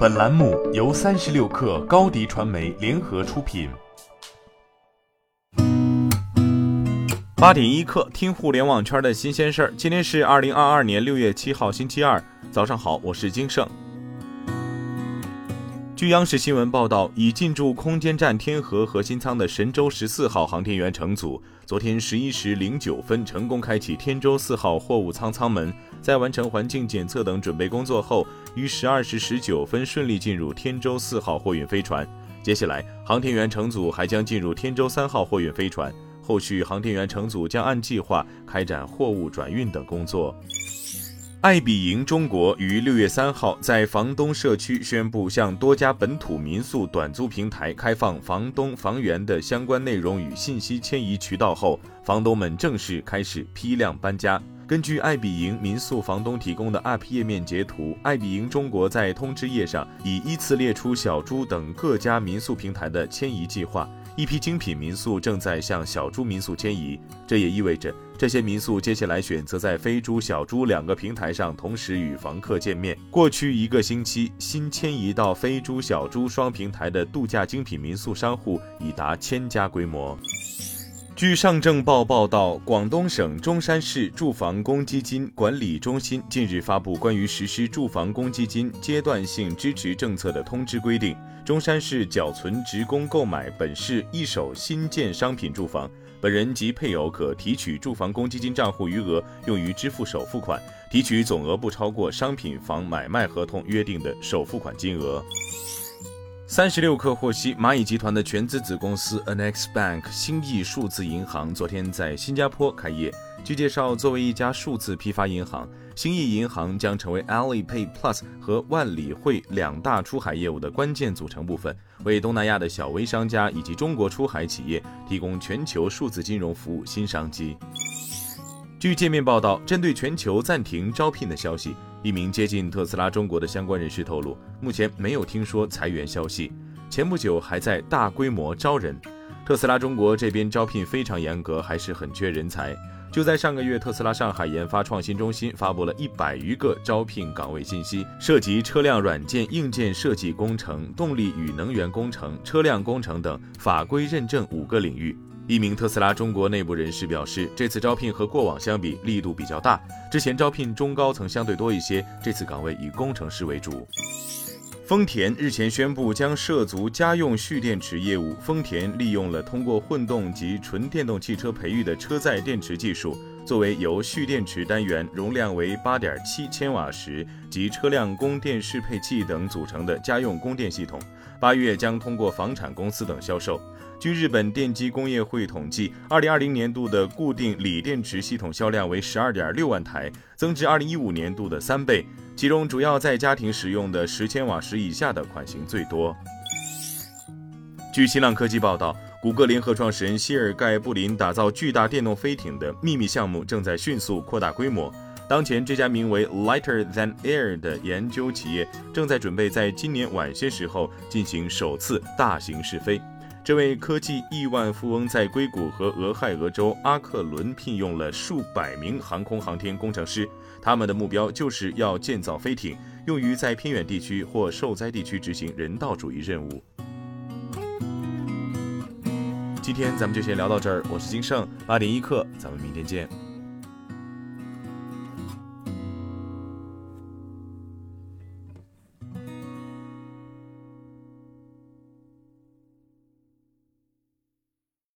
本栏目由三十六氪高低传媒联合出品。八点一刻，听互联网圈的新鲜事儿。今天是二零二二年六月七号，星期二，早上好，我是金盛。据央视新闻报道，已进驻空间站天河核心舱的神舟十四号航天员乘组，昨天十一时零九分成功开启天舟四号货物舱舱门，在完成环境检测等准备工作后，于十二时十九分顺利进入天舟四号货运飞船。接下来，航天员乘组还将进入天舟三号货运飞船，后续航天员乘组将按计划开展货物转运等工作。爱彼迎中国于六月三号在房东社区宣布，向多家本土民宿短租平台开放房东房源的相关内容与信息迁移渠道后，房东们正式开始批量搬家。根据爱彼迎民宿房东提供的 App 页面截图，爱彼迎中国在通知页上已依次列出小猪等各家民宿平台的迁移计划。一批精品民宿正在向小猪民宿迁移，这也意味着这些民宿接下来选择在飞猪、小猪两个平台上同时与房客见面。过去一个星期，新迁移到飞猪、小猪双平台的度假精品民宿商户已达千家规模。据上证报报道，广东省中山市住房公积金管理中心近日发布关于实施住房公积金阶段性支持政策的通知规定。中山市缴存职工购买本市一手新建商品住房，本人及配偶可提取住房公积金账户余额用于支付首付款，提取总额不超过商品房买卖合同约定的首付款金额。三十六氪获悉，蚂蚁集团的全资子公司 NX Bank 新亿数字银行昨天在新加坡开业。据介绍，作为一家数字批发银行，新亿银行将成为 Alipay Plus 和万里汇两大出海业务的关键组成部分，为东南亚的小微商家以及中国出海企业提供全球数字金融服务新商机。据界面报道，针对全球暂停招聘的消息，一名接近特斯拉中国的相关人士透露，目前没有听说裁员消息，前不久还在大规模招人。特斯拉中国这边招聘非常严格，还是很缺人才。就在上个月，特斯拉上海研发创新中心发布了一百余个招聘岗位信息，涉及车辆软件、硬件设计工程、动力与能源工程、车辆工程等法规认证五个领域。一名特斯拉中国内部人士表示，这次招聘和过往相比力度比较大，之前招聘中高层相对多一些，这次岗位以工程师为主。丰田日前宣布将涉足家用蓄电池业务。丰田利用了通过混动及纯电动汽车培育的车载电池技术，作为由蓄电池单元容量为八点七千瓦时及车辆供电适配器等组成的家用供电系统，八月将通过房产公司等销售。据日本电机工业会统计，二零二零年度的固定锂电池系统销量为十二点六万台，增至二零一五年度的三倍。其中，主要在家庭使用的十千瓦时以下的款型最多。据新浪科技报道，谷歌联合创始人希尔盖布林打造巨大电动飞艇的秘密项目正在迅速扩大规模。当前，这家名为 Lighter Than Air 的研究企业正在准备在今年晚些时候进行首次大型试飞。这位科技亿万富翁在硅谷和俄亥俄州阿克伦聘用了数百名航空航天工程师，他们的目标就是要建造飞艇，用于在偏远地区或受灾地区执行人道主义任务。今天咱们就先聊到这儿，我是金盛，八点一刻，咱们明天见。